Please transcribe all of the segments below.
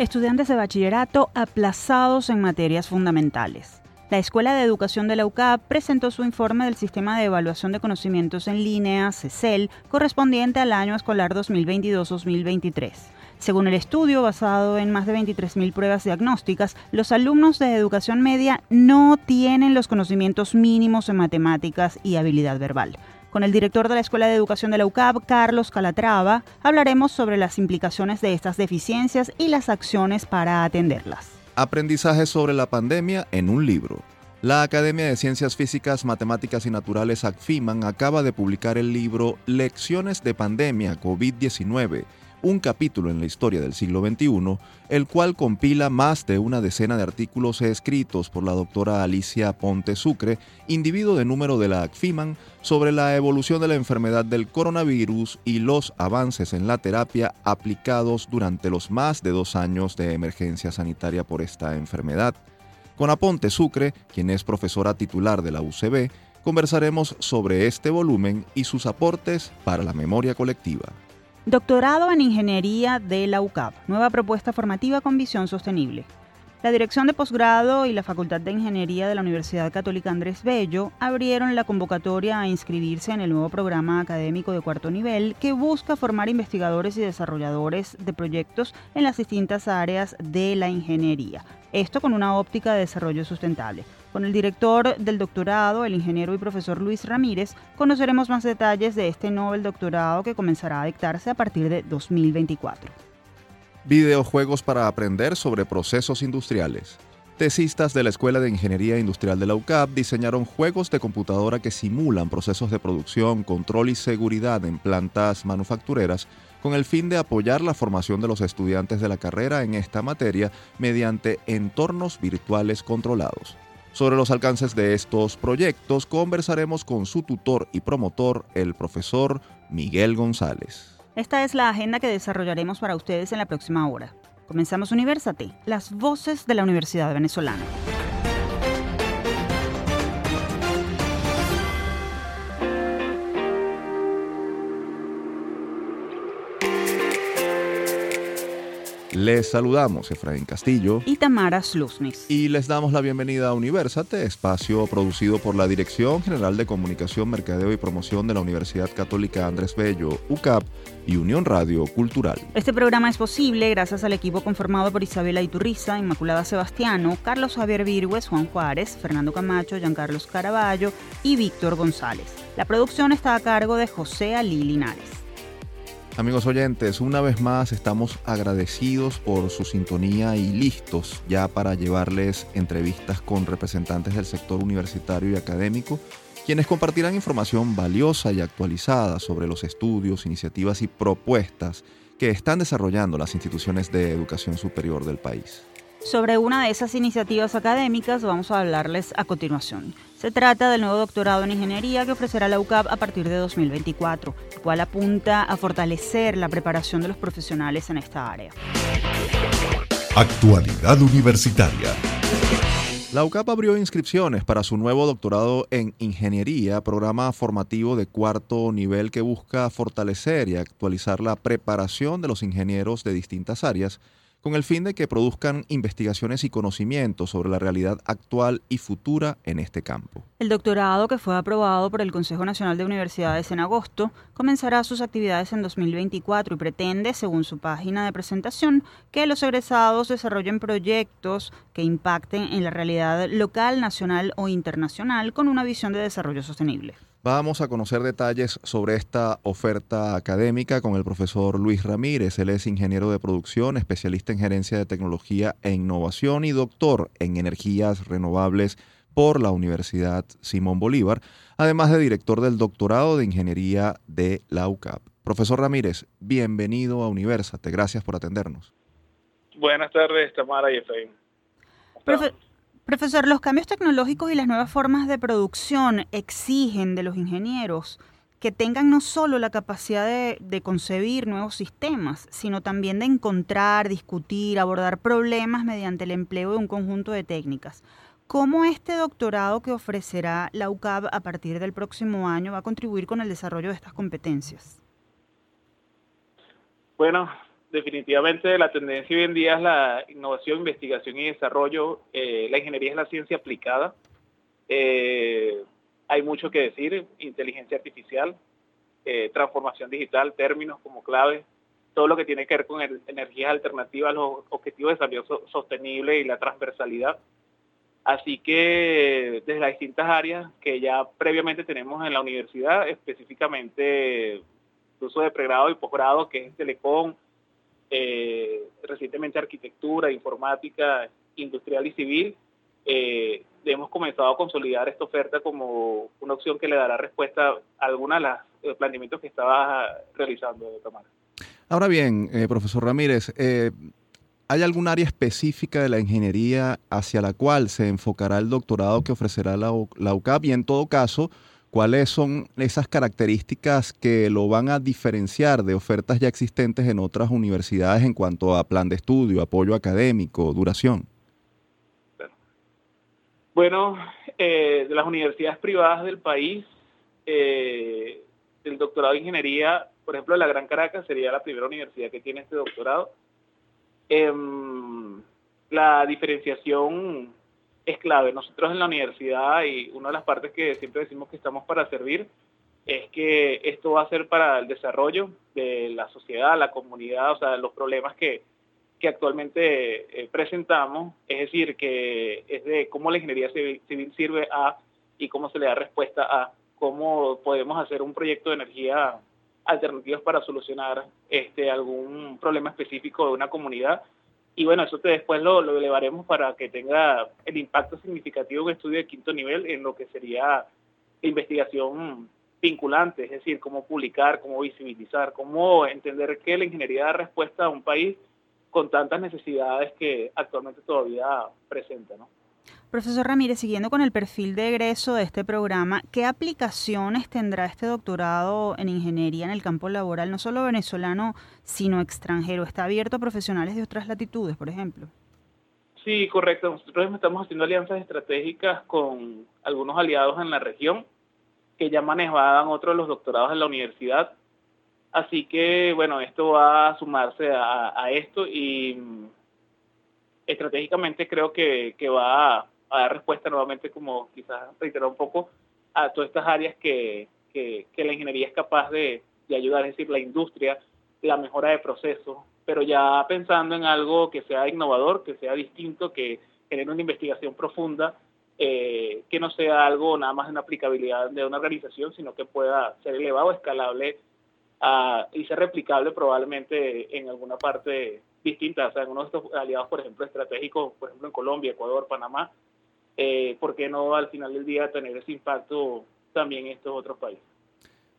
Estudiantes de bachillerato aplazados en materias fundamentales. La Escuela de Educación de la UCAP presentó su informe del Sistema de Evaluación de Conocimientos en Línea, CECEL, correspondiente al año escolar 2022-2023. Según el estudio, basado en más de 23.000 pruebas diagnósticas, los alumnos de educación media no tienen los conocimientos mínimos en matemáticas y habilidad verbal. Con el director de la Escuela de Educación de la UCAP, Carlos Calatrava, hablaremos sobre las implicaciones de estas deficiencias y las acciones para atenderlas. Aprendizaje sobre la pandemia en un libro. La Academia de Ciencias Físicas, Matemáticas y Naturales ACFIMAN acaba de publicar el libro Lecciones de Pandemia COVID-19 un capítulo en la historia del siglo XXI, el cual compila más de una decena de artículos escritos por la doctora Alicia Ponte Sucre, individuo de número de la ACFIMAN, sobre la evolución de la enfermedad del coronavirus y los avances en la terapia aplicados durante los más de dos años de emergencia sanitaria por esta enfermedad. Con Aponte Sucre, quien es profesora titular de la UCB, conversaremos sobre este volumen y sus aportes para la memoria colectiva. Doctorado en Ingeniería de la UCAP, nueva propuesta formativa con visión sostenible. La Dirección de Posgrado y la Facultad de Ingeniería de la Universidad Católica Andrés Bello abrieron la convocatoria a inscribirse en el nuevo programa académico de cuarto nivel que busca formar investigadores y desarrolladores de proyectos en las distintas áreas de la ingeniería. Esto con una óptica de desarrollo sustentable. Con el director del doctorado, el ingeniero y profesor Luis Ramírez, conoceremos más detalles de este Nobel doctorado que comenzará a dictarse a partir de 2024. Videojuegos para aprender sobre procesos industriales. Tesistas de la Escuela de Ingeniería Industrial de la UCAP diseñaron juegos de computadora que simulan procesos de producción, control y seguridad en plantas manufactureras con el fin de apoyar la formación de los estudiantes de la carrera en esta materia mediante entornos virtuales controlados. Sobre los alcances de estos proyectos conversaremos con su tutor y promotor, el profesor Miguel González. Esta es la agenda que desarrollaremos para ustedes en la próxima hora. Comenzamos Universate, las voces de la Universidad Venezolana. Les saludamos Efraín Castillo y Tamara Slusnis. Y les damos la bienvenida a Universate, espacio producido por la Dirección General de Comunicación, Mercadeo y Promoción de la Universidad Católica Andrés Bello, UCAP y Unión Radio Cultural. Este programa es posible gracias al equipo conformado por Isabela Iturriza, Inmaculada Sebastiano, Carlos Javier Virgües, Juan Juárez, Fernando Camacho, Giancarlos Caraballo y Víctor González. La producción está a cargo de José Ali Linares. Amigos oyentes, una vez más estamos agradecidos por su sintonía y listos ya para llevarles entrevistas con representantes del sector universitario y académico, quienes compartirán información valiosa y actualizada sobre los estudios, iniciativas y propuestas que están desarrollando las instituciones de educación superior del país. Sobre una de esas iniciativas académicas vamos a hablarles a continuación. Se trata del nuevo doctorado en ingeniería que ofrecerá la UCAP a partir de 2024, el cual apunta a fortalecer la preparación de los profesionales en esta área. Actualidad Universitaria. La UCAP abrió inscripciones para su nuevo doctorado en ingeniería, programa formativo de cuarto nivel que busca fortalecer y actualizar la preparación de los ingenieros de distintas áreas con el fin de que produzcan investigaciones y conocimientos sobre la realidad actual y futura en este campo. El doctorado, que fue aprobado por el Consejo Nacional de Universidades en agosto, comenzará sus actividades en 2024 y pretende, según su página de presentación, que los egresados desarrollen proyectos que impacten en la realidad local, nacional o internacional con una visión de desarrollo sostenible. Vamos a conocer detalles sobre esta oferta académica con el profesor Luis Ramírez. Él es ingeniero de producción, especialista en gerencia de tecnología e innovación y doctor en energías renovables por la Universidad Simón Bolívar, además de director del doctorado de ingeniería de la UCAP. Profesor Ramírez, bienvenido a Universate. Gracias por atendernos. Buenas tardes, Tamara y Efraín. Profesor, los cambios tecnológicos y las nuevas formas de producción exigen de los ingenieros que tengan no solo la capacidad de, concebir nuevos sistemas, sino también de encontrar, discutir, abordar problemas mediante el empleo de un conjunto de técnicas. ¿Cómo este doctorado que ofrecerá la UCAB a partir del próximo año va a contribuir con el desarrollo de estas competencias? Bueno, definitivamente la tendencia hoy en día es la innovación, investigación y desarrollo. Eh, la ingeniería es la ciencia aplicada. Eh, hay mucho que decir, inteligencia artificial, eh, transformación digital, términos como clave, todo lo que tiene que ver con energías alternativas, los objetivos de desarrollo sostenible y la transversalidad. Así que desde las distintas áreas que ya previamente tenemos en la universidad, específicamente uso de pregrado y posgrado, que es telecom, eh, recientemente arquitectura, informática, industrial y civil, eh, hemos comenzado a consolidar esta oferta como una opción que le dará respuesta a algunos de los eh, planteamientos que estaba realizando Tamara. Ahora bien, profesor Ramírez, ¿hay algún área específica de la ingeniería hacia la cual se enfocará el doctorado que ofrecerá la, la UCAP? Y en todo caso, ¿cuáles son esas características que lo van a diferenciar de ofertas ya existentes en otras universidades en cuanto a plan de estudio, apoyo académico, duración? Bueno, eh, de las universidades privadas del país, el doctorado de ingeniería por ejemplo, la Gran Caracas sería la primera universidad que tiene este doctorado. Em, la diferenciación es clave. Nosotros en la universidad, y una de las partes que siempre decimos que estamos para servir, es que esto va a ser para el desarrollo de la sociedad, la comunidad, o sea, los problemas que, que actualmente eh, presentamos, es decir, que es de cómo la ingeniería civil sirve a y cómo se le da respuesta a cómo podemos hacer un proyecto de energía alternativas para solucionar este, algún problema específico de una comunidad. Y bueno, eso después lo, lo elevaremos para que tenga el impacto significativo de estudio de quinto nivel en lo que sería investigación vinculante, es decir, cómo publicar, cómo visibilizar, cómo entender que la ingeniería da respuesta a un país con tantas necesidades que actualmente todavía presenta, ¿no? Profesor Ramírez, siguiendo con el perfil de egreso de este programa, ¿qué aplicaciones tendrá este doctorado en ingeniería en el campo laboral, no solo venezolano, sino extranjero? ¿Está abierto a profesionales de otras latitudes, por ejemplo? Sí, correcto. Nosotros estamos haciendo alianzas estratégicas con algunos aliados en la región que ya manejaban otros de los doctorados en la universidad. Así que, bueno, esto va a sumarse a, esto y mm, estratégicamente creo que, que va a a dar respuesta nuevamente, como quizás reiterar un poco, a todas estas áreas que, que, la ingeniería es capaz de, de, ayudar, es decir, la industria, la mejora de procesos, pero ya pensando en algo que sea innovador, que sea distinto, que genere una investigación profunda, eh, que no sea algo nada más de una aplicabilidad de una organización, sino que pueda ser elevado, escalable a, y ser replicable probablemente en alguna parte distinta, o sea, en uno de estos aliados, por ejemplo, estratégicos, por ejemplo, en Colombia, Ecuador, Panamá, eh, ¿por qué no al final del día tener ese impacto también en estos otros países?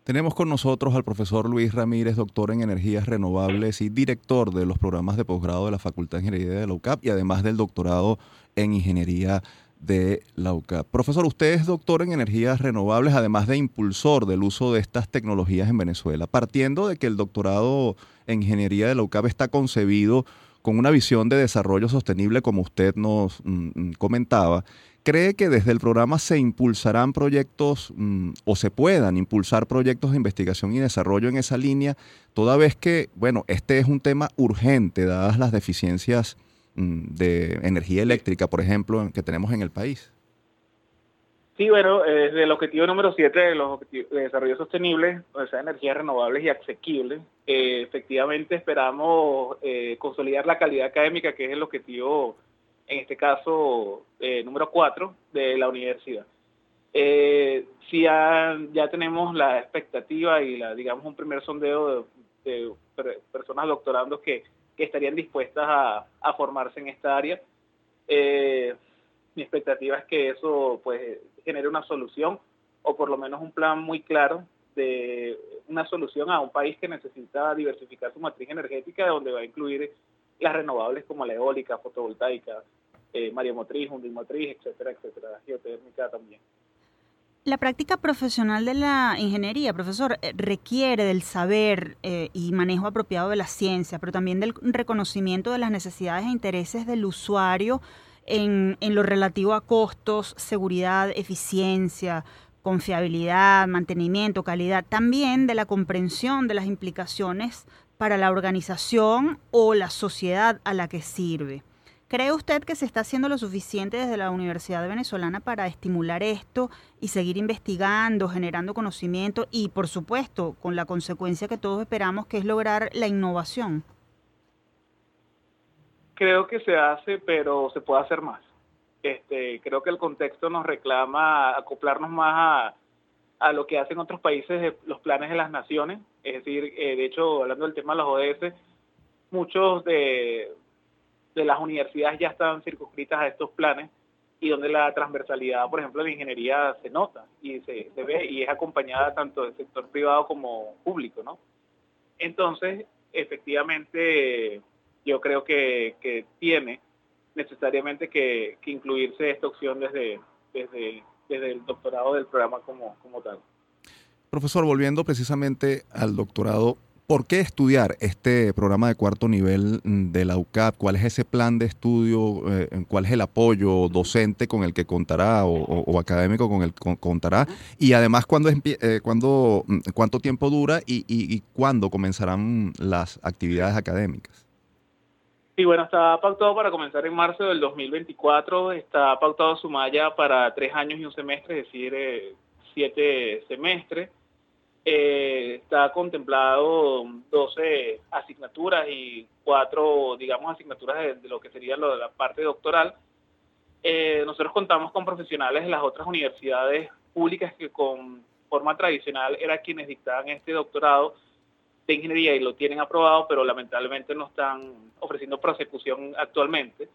Tenemos con nosotros al profesor Luis Ramírez, doctor en energías renovables y director de los programas de posgrado de la Facultad de Ingeniería de la UCAP y además del doctorado en ingeniería de la UCAP. Profesor, usted es doctor en energías renovables, además de impulsor del uso de estas tecnologías en Venezuela. Partiendo de que el doctorado en ingeniería de la UCAP está concebido con una visión de desarrollo sostenible, como usted nos mm, mm, comentaba, ¿cree que desde el programa se impulsarán proyectos mm, o se puedan impulsar proyectos de investigación y desarrollo en esa línea, toda vez que, bueno, este es un tema urgente, dadas las deficiencias de energía eléctrica, por ejemplo, que tenemos en el país? Sí, bueno, desde el objetivo número 7 de los objetivos de desarrollo sostenible, o sea, energías renovables y asequibles, eh, efectivamente esperamos eh, consolidar la calidad académica, que es el objetivo, en este caso, eh, número 4 de la universidad. si ya, tenemos la expectativa y, la digamos, un primer sondeo de, personas doctorandos que, que estarían dispuestas a, a, formarse en esta área. Mi expectativa es que eso, pues, genere una solución o por lo menos un plan muy claro de una solución a un país que necesita diversificar su matriz energética, donde va a incluir las renovables como la eólica, fotovoltaica, eh, mareomotriz, hundimotriz, etcétera, etcétera, geotérmica también. La práctica profesional de la ingeniería, profesor, eh, requiere del saber eh, y manejo apropiado de la ciencia, pero también del reconocimiento de las necesidades e intereses del usuario en, lo relativo a costos, seguridad, eficiencia, confiabilidad, mantenimiento, calidad, también de la comprensión de las implicaciones para la organización o la sociedad a la que sirve. ¿Cree usted que se está haciendo lo suficiente desde la Universidad Venezolana para estimular esto y seguir investigando, generando conocimiento y, por supuesto, con la consecuencia que todos esperamos, que es lograr la innovación? Creo que se hace, pero se puede hacer más. Este, creo que el contexto nos reclama acoplarnos más a, lo que hacen otros países de los planes de las naciones. Es decir, eh, de hecho, hablando del tema de los ODS, muchos de, de las universidades ya están circunscritas a estos planes y donde la transversalidad, por ejemplo, de ingeniería se nota y se, ve y es acompañada tanto del sector privado como público, ¿no? Entonces, efectivamente, yo creo que, tiene necesariamente que, incluirse esta opción desde, desde, desde el doctorado del programa como, como tal. Profesor, volviendo precisamente al doctorado, ¿Por qué estudiar este programa de cuarto nivel de la UCAP? ¿Cuál es ese plan de estudio? Eh, ¿Cuál es el apoyo docente con el que contará o, académico con el que contará? Y además, ¿cuándo, eh, mm, ¿cuánto tiempo dura y, cuándo comenzarán las actividades académicas? Sí, bueno, está pautado para comenzar en marzo del 2024. Está pautado su malla para tres años y un semestre, es decir, eh, siete semestres. Eh, está contemplado 12 asignaturas y cuatro, digamos, asignaturas de, lo que sería lo de la parte doctoral. Eh, nosotros contamos con profesionales de las otras universidades públicas que con forma tradicional eran quienes dictaban este doctorado de ingeniería y lo tienen aprobado, pero lamentablemente no están ofreciendo prosecución actualmente.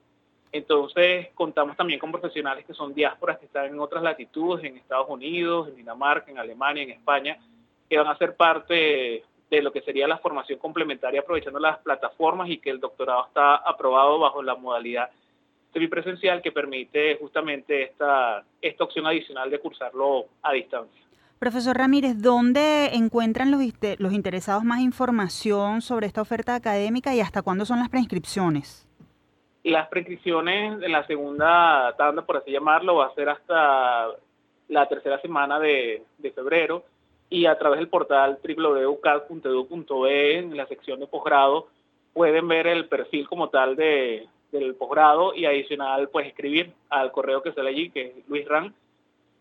Entonces, contamos también con profesionales que son diásporas que están en otras latitudes, en Estados Unidos, en Dinamarca, en Alemania, en España, que van a ser parte de lo que sería la formación complementaria aprovechando las plataformas y que el doctorado está aprobado bajo la modalidad semipresencial que permite justamente esta, esta opción adicional de cursarlo a distancia. Profesor Ramírez, ¿dónde encuentran los, interesados más información sobre esta oferta académica y hasta cuándo son las preinscripciones? Las preinscripciones en la segunda tanda, por así llamarlo, va a ser hasta la tercera semana de, de febrero y a través del portal www.ucad.edu.be en la sección de posgrado pueden ver el perfil como tal de, del posgrado y adicional pues escribir al correo que sale allí que es luisran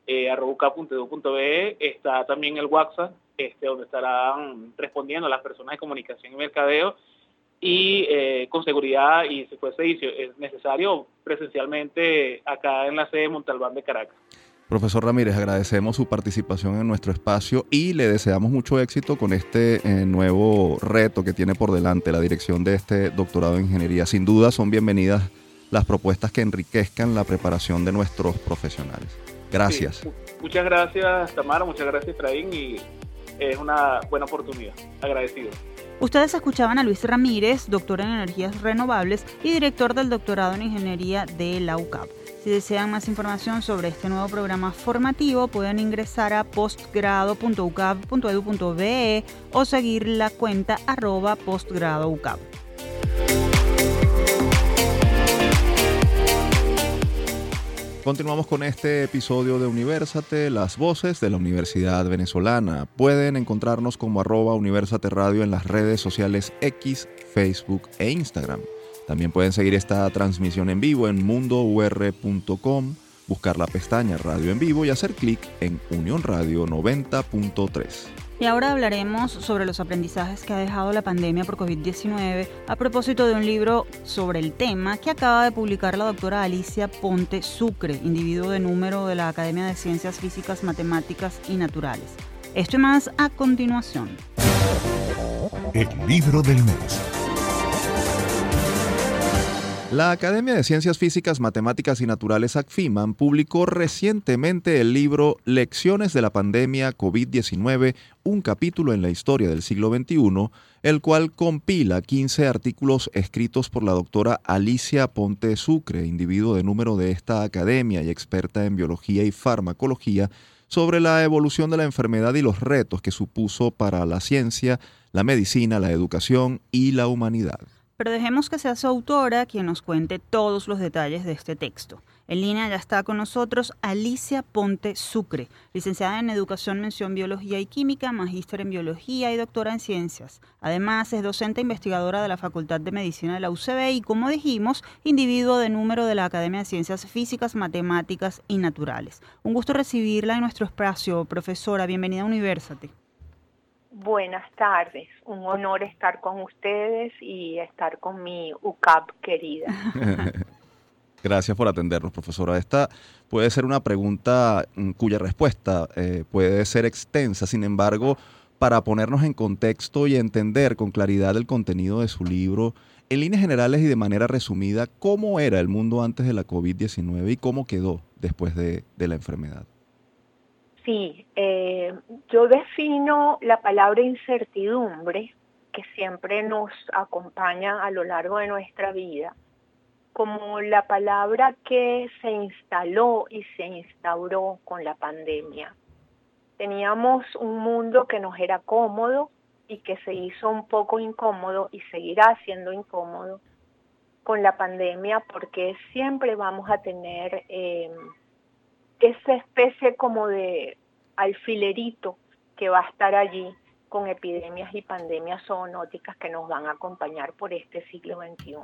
eh, está también el WhatsApp este donde estarán respondiendo las personas de comunicación y mercadeo y eh, con seguridad y si fuese necesario presencialmente acá en la sede de Montalbán de Caracas. Profesor Ramírez, agradecemos su participación en nuestro espacio y le deseamos mucho éxito con este eh, nuevo reto que tiene por delante la dirección de este doctorado en ingeniería. Sin duda son bienvenidas las propuestas que enriquezcan la preparación de nuestros profesionales. Gracias. muchas gracias, Tamara, muchas gracias, Efraín, y es una buena oportunidad. Agradecido. Ustedes escuchaban a Luis Ramírez, doctor en energías renovables y director del doctorado en ingeniería de la UCAP. Si desean más información sobre este nuevo programa formativo, pueden ingresar a postgrado.ucap.edu.be o seguir la cuenta arroba postgradoucap. Continuamos con este episodio de Universate, las voces de la Universidad Venezolana. Pueden encontrarnos como arroba Universate Radio en las redes sociales X, Facebook e Instagram. También pueden seguir esta transmisión en vivo en mundour.com, buscar la pestaña Radio en vivo y hacer clic en Unión Radio 90.3. Y ahora hablaremos sobre los aprendizajes que ha dejado la pandemia por COVID-19 a propósito de un libro sobre el tema que acaba de publicar la doctora Alicia Ponte Sucre, individuo de número de la Academia de Ciencias Físicas, Matemáticas y Naturales. Esto y más a continuación. El libro del mes. La Academia de Ciencias Físicas, Matemáticas y Naturales ACFIMAN publicó recientemente el libro Lecciones de la pandemia COVID-19, un capítulo en la historia del siglo XXI, el cual compila 15 artículos escritos por la doctora Alicia Ponte Sucre, individuo de número de esta academia y experta en biología y farmacología, sobre la evolución de la enfermedad y los retos que supuso para la ciencia, la medicina, la educación y la humanidad. Pero dejemos que sea su autora quien nos cuente todos los detalles de este texto. En línea ya está con nosotros Alicia Ponte Sucre, licenciada en Educación, Mención Biología y Química, magíster en Biología y doctora en Ciencias. Además, es docente investigadora de la Facultad de Medicina de la UCB y, como dijimos, individuo de número de la Academia de Ciencias Físicas, Matemáticas y Naturales. Un gusto recibirla en nuestro espacio, profesora. Bienvenida a Universate. Buenas tardes, un honor estar con ustedes y estar con mi UCAP querida. Gracias por atendernos, profesora. Esta puede ser una pregunta mm, cuya respuesta eh, puede ser extensa, sin embargo, para ponernos en contexto y entender con claridad el contenido de su libro, en líneas generales y de manera resumida, ¿cómo era el mundo antes de la COVID-19 y cómo quedó después de, la enfermedad? Sí, eh, yo defino la palabra incertidumbre, que siempre nos acompaña a lo largo de nuestra vida, como la palabra que se instaló y se instauró con la pandemia. Teníamos un mundo que nos era cómodo y que se hizo un poco incómodo y seguirá siendo incómodo con la pandemia porque siempre vamos a tener eh, esa especie como de alfilerito que va a estar allí con epidemias y pandemias zoonóticas que nos van a acompañar por este siglo XXI.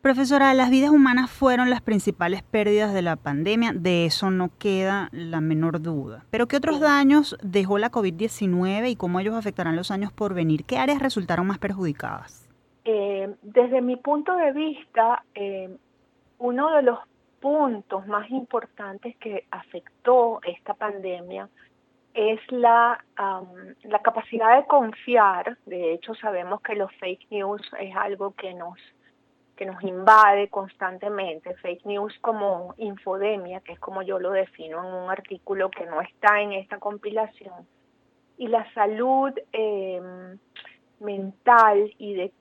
Profesora, las vidas humanas fueron las principales pérdidas de la pandemia, de eso no queda la menor duda. Pero ¿qué otros daños dejó la COVID-19 y cómo ellos afectarán los años por venir? ¿Qué áreas resultaron más perjudicadas? Eh, desde mi punto de vista, eh, uno de los puntos más importantes que afectó esta pandemia es la, la capacidad de confiar. De hecho, sabemos que los fake news es algo que nos que nos invade constantemente, fake news como infodemia, que es como yo lo defino en un artículo que no está en esta compilación, y la salud em, mental y de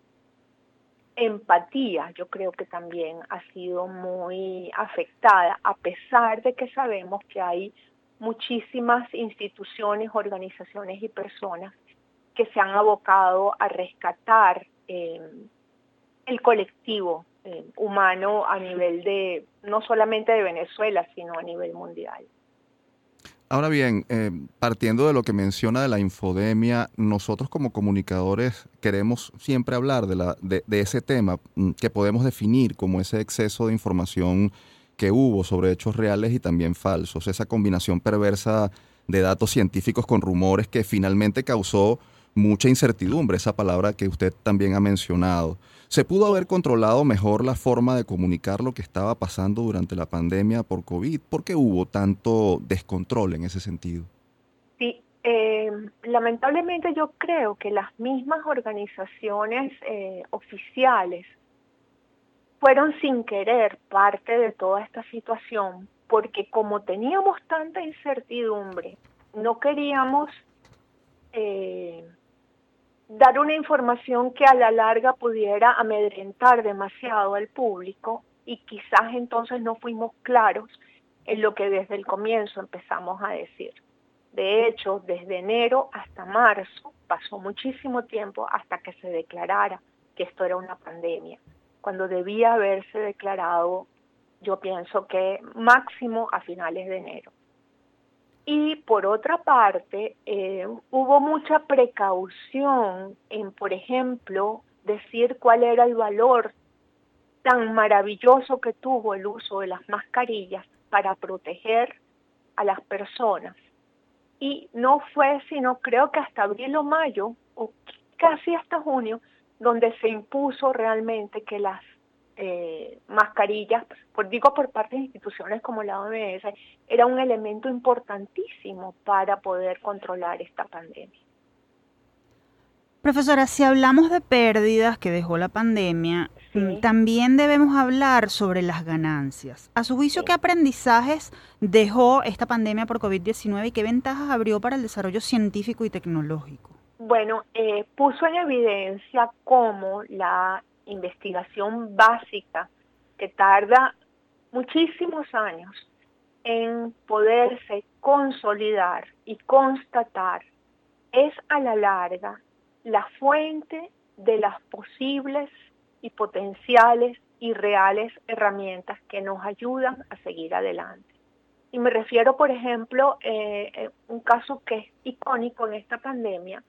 empatía, yo creo que también ha sido muy afectada, a pesar de que sabemos que hay muchísimas instituciones, organizaciones y personas que se han abocado a rescatar eh, el colectivo eh, humano a nivel de, no solamente de Venezuela, sino a nivel mundial. Ahora bien, eh, partiendo de lo que menciona de la infodemia, nosotros como comunicadores queremos siempre hablar de, la, de, ese tema mm, que podemos definir como ese exceso de información que hubo sobre hechos reales y también falsos, esa combinación perversa de datos científicos con rumores que finalmente causó mucha incertidumbre, esa palabra que usted también ha mencionado. ¿Se pudo haber controlado mejor la forma de comunicar lo que estaba pasando durante la pandemia por COVID? ¿Por qué hubo tanto descontrol en ese sentido? Sí, eh, lamentablemente yo creo que las mismas organizaciones eh, oficiales fueron sin querer parte de toda esta situación, porque como teníamos tanta incertidumbre, no queríamos eh, dar una información que a la larga pudiera amedrentar demasiado al público y quizás entonces no fuimos claros en lo que desde el comienzo empezamos a decir. De hecho, desde enero hasta marzo pasó muchísimo tiempo hasta que se declarara que esto era una pandemia, cuando debía haberse declarado, yo pienso que máximo a finales de enero. Y por otra parte, eh, hubo mucha precaución en, por ejemplo, decir cuál era el valor tan maravilloso que tuvo el uso de las mascarillas para proteger a las personas. Y no fue sino creo que hasta abril o mayo, o casi hasta junio, donde se impuso realmente que las eh, mascarillas, por, digo por parte de instituciones como la OMS, era un elemento importantísimo para poder controlar esta pandemia. Profesora, si hablamos de pérdidas que dejó la pandemia, también debemos hablar sobre las ganancias. A su juicio, ¿qué aprendizajes dejó esta pandemia por COVID-19 y qué ventajas abrió para el desarrollo científico y tecnológico? Bueno, eh, puso en evidencia cómo la investigación básica que tarda muchísimos años en poderse consolidar y constatar, es a la larga la fuente de las posibles y potenciales y reales herramientas que nos ayudan a seguir adelante. Y me refiero, por ejemplo, a eh, un caso que es icónico en esta pandemia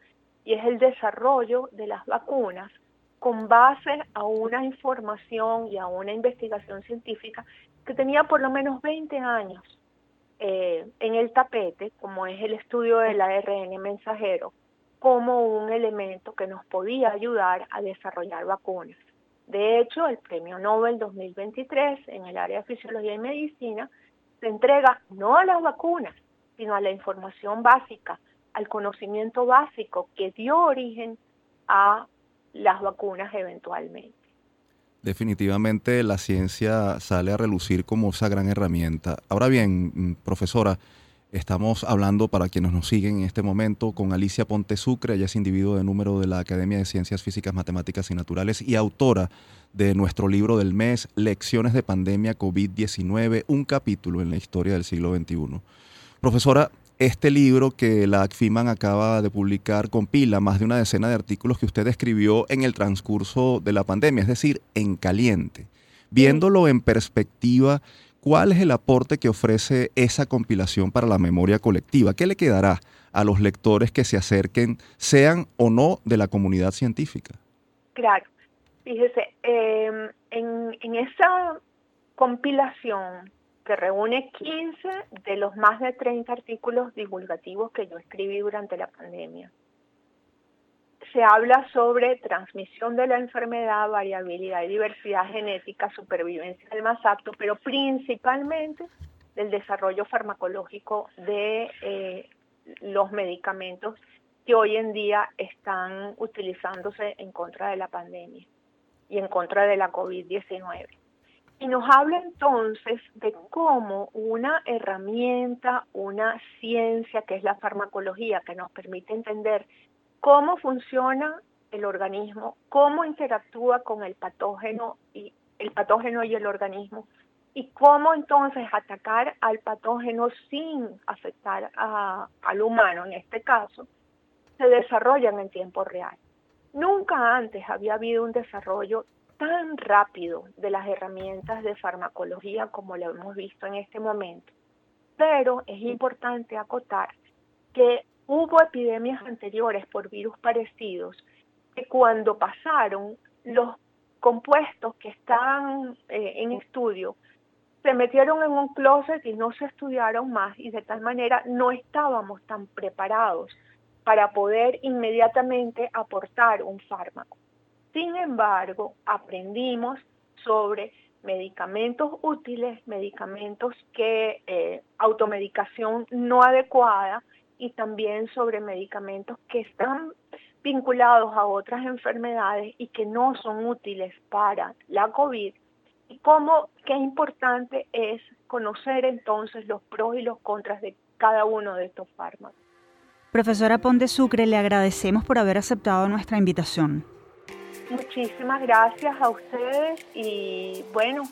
y es el desarrollo de las vacunas con base a una información y a una investigación científica que tenía por lo menos 20 años eh, en el tapete, como es el estudio del ARN mensajero, como un elemento que nos podía ayudar a desarrollar vacunas. De hecho, el Premio Nobel 2023 en el área de fisiología y medicina se entrega no a las vacunas, sino a la información básica, al conocimiento básico que dio origen a las vacunas eventualmente. Definitivamente la ciencia sale a relucir como esa gran herramienta. Ahora bien, mm, profesora, estamos hablando para quienes nos siguen en este momento con Alicia Ponte Sucre, ella es individuo de número de la Academia de Ciencias Físicas, Matemáticas y Naturales y autora de nuestro libro del mes, Lecciones de Pandemia COVID-19, un capítulo en la historia del siglo XXI. Profesora, este libro que la ACFIMAN acaba de publicar compila más de una decena de artículos que usted escribió en el transcurso de la pandemia, es decir, en caliente. Viéndolo en perspectiva, ¿cuál es el aporte que ofrece esa compilación para la memoria colectiva? ¿Qué le quedará a los lectores que se acerquen, sean o no de la comunidad científica? Claro, fíjese, em, en, en esa compilación que reúne 15 de los más de 30 artículos divulgativos que yo escribí durante la pandemia. Se habla sobre transmisión de la enfermedad, variabilidad y diversidad genética, supervivencia del más apto, pero principalmente del desarrollo farmacológico de eh, los medicamentos que hoy en día están utilizándose en contra de la pandemia y en contra de la COVID-19. Y nos habla entonces de cómo una herramienta, una ciencia que es la farmacología, que nos permite entender cómo funciona el organismo, cómo interactúa con el patógeno y el patógeno y el organismo, y cómo entonces atacar al patógeno sin afectar al humano en este caso, se desarrollan en tiempo real. Nunca antes había habido un desarrollo tan rápido de las herramientas de farmacología como lo hemos visto en este momento. Pero es importante acotar que hubo epidemias anteriores por virus parecidos que cuando pasaron los compuestos que estaban eh, en estudio se metieron en un closet y no se estudiaron más y de tal manera no estábamos tan preparados para poder inmediatamente aportar un fármaco. Sin embargo, aprendimos sobre medicamentos útiles, medicamentos que eh, automedicación no adecuada y también sobre medicamentos que están vinculados a otras enfermedades y que no son útiles para la COVID y cómo qué importante es conocer entonces los pros y los contras de cada uno de estos fármacos. Profesora Ponte Sucre, le agradecemos por haber aceptado nuestra invitación. Muchísimas gracias a ustedes y bueno,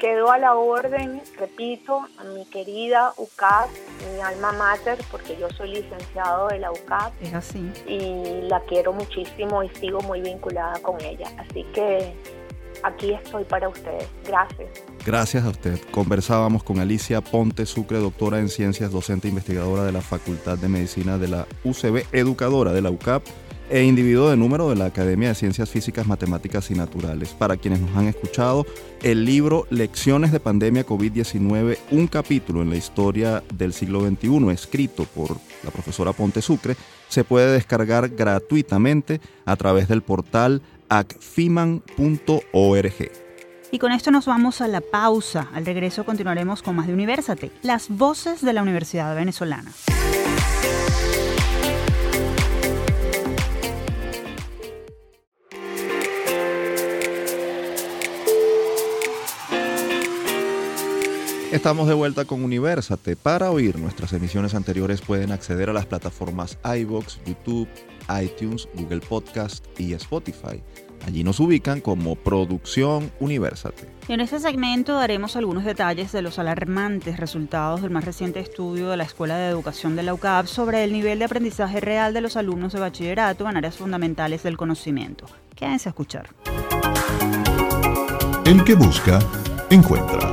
quedo a la orden, repito, a mi querida UCAP, mi alma mater, porque yo soy licenciado de la UCAP. Es así. Y la quiero muchísimo y sigo muy vinculada con ella. Así que aquí estoy para ustedes. Gracias. Gracias a usted. Conversábamos con Alicia Ponte Sucre, doctora en ciencias, docente e investigadora de la Facultad de Medicina de la UCB, educadora de la UCAP e individuo de número de la Academia de Ciencias Físicas, Matemáticas y Naturales. Para quienes nos han escuchado, el libro Lecciones de Pandemia COVID-19, un capítulo en la historia del siglo XXI, escrito por la profesora Ponte Sucre, se puede descargar gratuitamente a través del portal acfiman.org. Y con esto nos vamos a la pausa. Al regreso continuaremos con más de Universate, las voces de la Universidad Venezolana. Estamos de vuelta con Universate. Para oír nuestras emisiones anteriores pueden acceder a las plataformas iBox, YouTube, iTunes, Google Podcast y Spotify. Allí nos ubican como Producción Universate. Y en este segmento daremos algunos detalles de los alarmantes resultados del más reciente estudio de la Escuela de Educación de la UCAP sobre el nivel de aprendizaje real de los alumnos de bachillerato en áreas fundamentales del conocimiento. Quédense a escuchar. El que busca, encuentra.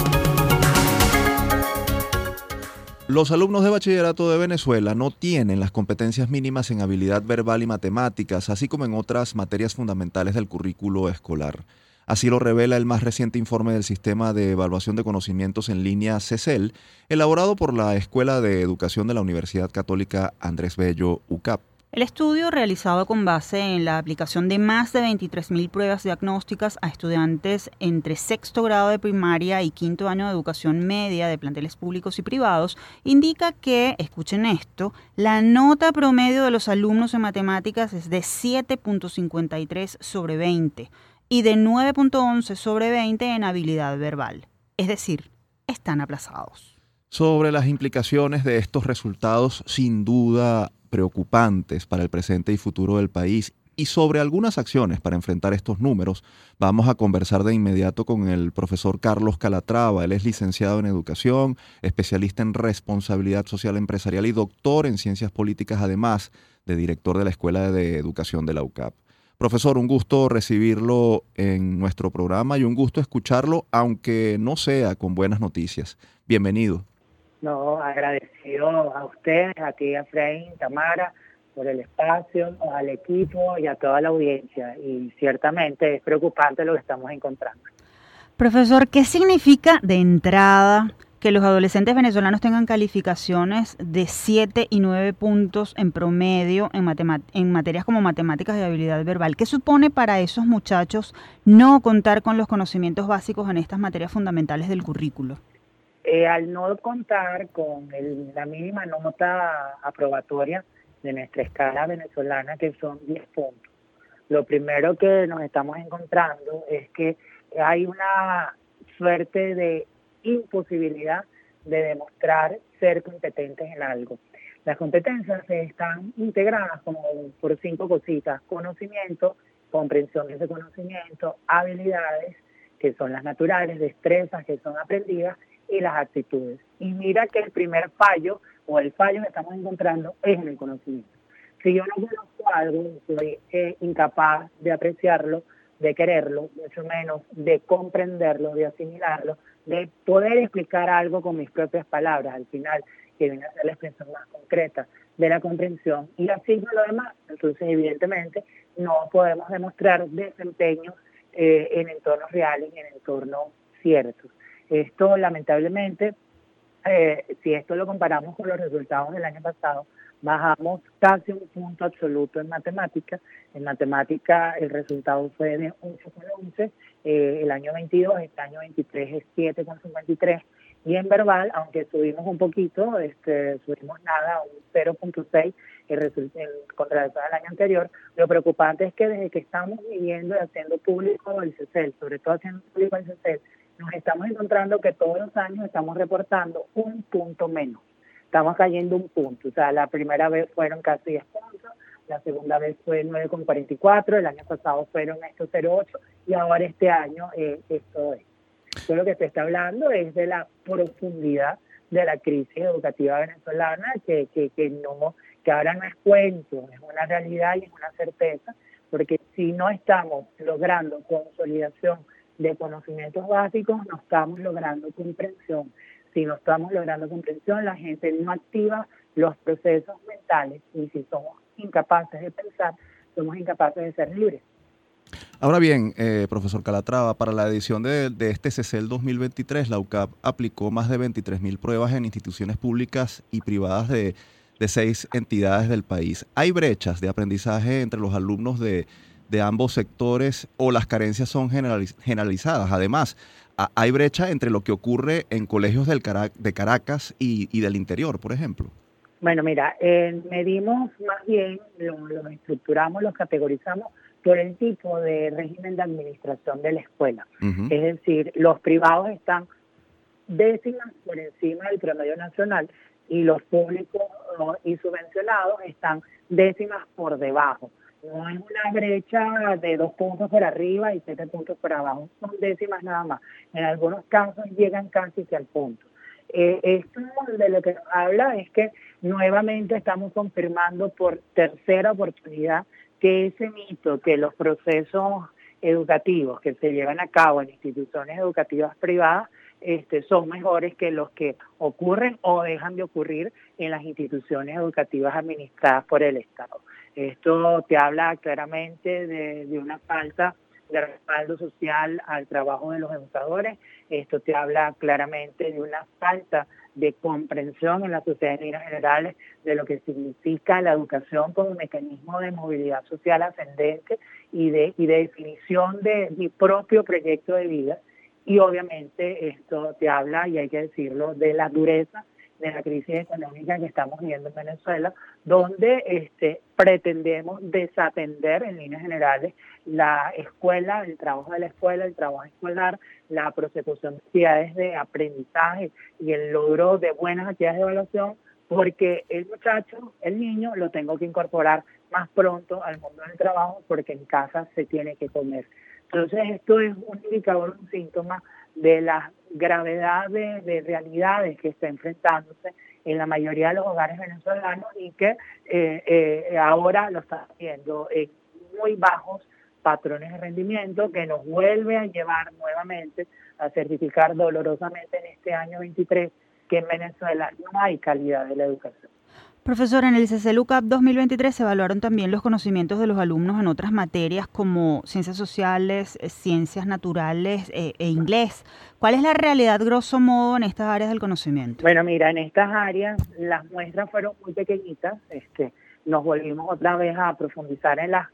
Los alumnos de bachillerato de Venezuela no tienen las competencias mínimas en habilidad verbal y matemáticas, así como en otras materias fundamentales del currículo escolar. Así lo revela el más reciente informe del Sistema de Evaluación de Conocimientos en Línea CECEL, elaborado por la Escuela de Educación de la Universidad Católica Andrés Bello UCAP. El estudio, realizado con base en la aplicación de más de 23.000 pruebas diagnósticas a estudiantes entre sexto grado de primaria y quinto año de educación media de planteles públicos y privados, indica que, escuchen esto, la nota promedio de los alumnos en matemáticas es de 7.53 sobre 20 y de 9.11 sobre 20 en habilidad verbal. Es decir, están aplazados. Sobre las implicaciones de estos resultados, sin duda preocupantes para el presente y futuro del país y sobre algunas acciones para enfrentar estos números, vamos a conversar de inmediato con el profesor Carlos Calatrava. Él es licenciado en educación, especialista en responsabilidad social empresarial y doctor en ciencias políticas, además de director de la Escuela de Educación de la UCAP. Profesor, un gusto recibirlo en nuestro programa y un gusto escucharlo, aunque no sea con buenas noticias. Bienvenido. No, agradecido a ustedes, a ti, a Frey, Tamara, por el espacio, al equipo y a toda la audiencia. Y ciertamente es preocupante lo que estamos encontrando. Profesor, ¿qué significa de entrada que los adolescentes venezolanos tengan calificaciones de 7 y 9 puntos en promedio en, en materias como matemáticas y habilidad verbal? ¿Qué supone para esos muchachos no contar con los conocimientos básicos en estas materias fundamentales del currículo? Eh, al no contar con la mínima nota aprobatoria de nuestra escala venezolana, que son 10 puntos, lo primero que nos estamos encontrando es que hay una suerte de imposibilidad de demostrar ser competentes en algo. Las competencias están integradas como por cinco cositas, conocimiento, comprensión de ese conocimiento, habilidades, que son las naturales, destrezas que son aprendidas, y las actitudes. Y mira que el primer fallo o el fallo que estamos encontrando es en el conocimiento. Si yo no conozco algo, soy eh, incapaz de apreciarlo, de quererlo, mucho menos de comprenderlo, de asimilarlo, de poder explicar algo con mis propias palabras al final, que viene a ser la expresión más concreta de la comprensión, y así con lo demás. Entonces, evidentemente, no podemos demostrar desempeño eh, en entornos reales y en entornos ciertos. Esto lamentablemente, eh, si esto lo comparamos con los resultados del año pasado, bajamos casi un punto absoluto en matemática. En matemática el resultado fue de 11,11, eh, el año 22, este año 23 es 7,53. Y en verbal, aunque subimos un poquito, este, subimos nada, un 0.6 en contra del año anterior, lo preocupante es que desde que estamos viviendo y haciendo público el CECEL, sobre todo haciendo público el CECEL, nos estamos encontrando que todos los años estamos reportando un punto menos. Estamos cayendo un punto. O sea, la primera vez fueron casi 10 puntos, la segunda vez fue 9,44, el año pasado fueron estos 0,8 y ahora este año eh, esto es. Todo lo que se está hablando es de la profundidad de la crisis educativa venezolana que, que, que, no, que ahora no es cuento, es una realidad y es una certeza, porque si no estamos logrando consolidación de conocimientos básicos no estamos logrando comprensión. Si no estamos logrando comprensión, la gente no activa los procesos mentales y si somos incapaces de pensar, somos incapaces de ser libres. Ahora bien, eh, profesor Calatrava, para la edición de, de este CECEL 2023, la UCAP aplicó más de 23.000 pruebas en instituciones públicas y privadas de, de seis entidades del país. ¿Hay brechas de aprendizaje entre los alumnos de, de ambos sectores o las carencias son generalizadas. Además, hay brecha entre lo que ocurre en colegios del de Caracas y, del interior, por ejemplo. Bueno, mira, eh, medimos más bien, lo, estructuramos, lo categorizamos por el tipo de régimen de administración de la escuela. Es decir, los privados están décimas por encima del promedio nacional y los públicos y subvencionados están décimas por debajo. No es una brecha de dos puntos por arriba y siete puntos por abajo, son décimas nada más. En algunos casos llegan casi que al punto. Eh, esto de lo que nos habla es que nuevamente estamos confirmando por tercera oportunidad que ese mito, que los procesos educativos que se llevan a cabo en instituciones educativas privadas este, son mejores que los que ocurren o dejan de ocurrir en las instituciones educativas administradas por el Estado. Esto te habla claramente de, una falta de respaldo social al trabajo de los educadores. Esto te habla claramente de una falta de comprensión en la sociedad en líneas generales de lo que significa la educación como mecanismo de movilidad social ascendente y de, y de definición de mi propio proyecto de vida y obviamente esto te habla, y hay que decirlo, de la dureza de la crisis económica que estamos viendo en Venezuela, donde este, pretendemos desatender en líneas generales la escuela, el trabajo de la escuela, el trabajo escolar, la prosecución de actividades de aprendizaje y el logro de buenas actividades de evaluación, porque el muchacho, el niño, lo tengo que incorporar más pronto al mundo del trabajo porque en casa se tiene que comer. Entonces esto es un indicador, un síntoma de la gravedad de, realidades que está enfrentándose en la mayoría de los hogares venezolanos y que eh, eh, ahora lo está haciendo en muy bajos patrones de rendimiento que nos vuelve a llevar nuevamente a certificar dolorosamente en este año 23 que en Venezuela no hay calidad de la educación. Profesor, en el CCLUCAP 2023 se evaluaron también los conocimientos de los alumnos en otras materias como ciencias sociales, eh, ciencias naturales eh, e inglés. ¿Cuál es la realidad grosso modo en estas áreas del conocimiento? Bueno, mira, en estas áreas las muestras fueron muy pequeñitas. Este, nos volvimos otra vez a profundizar en las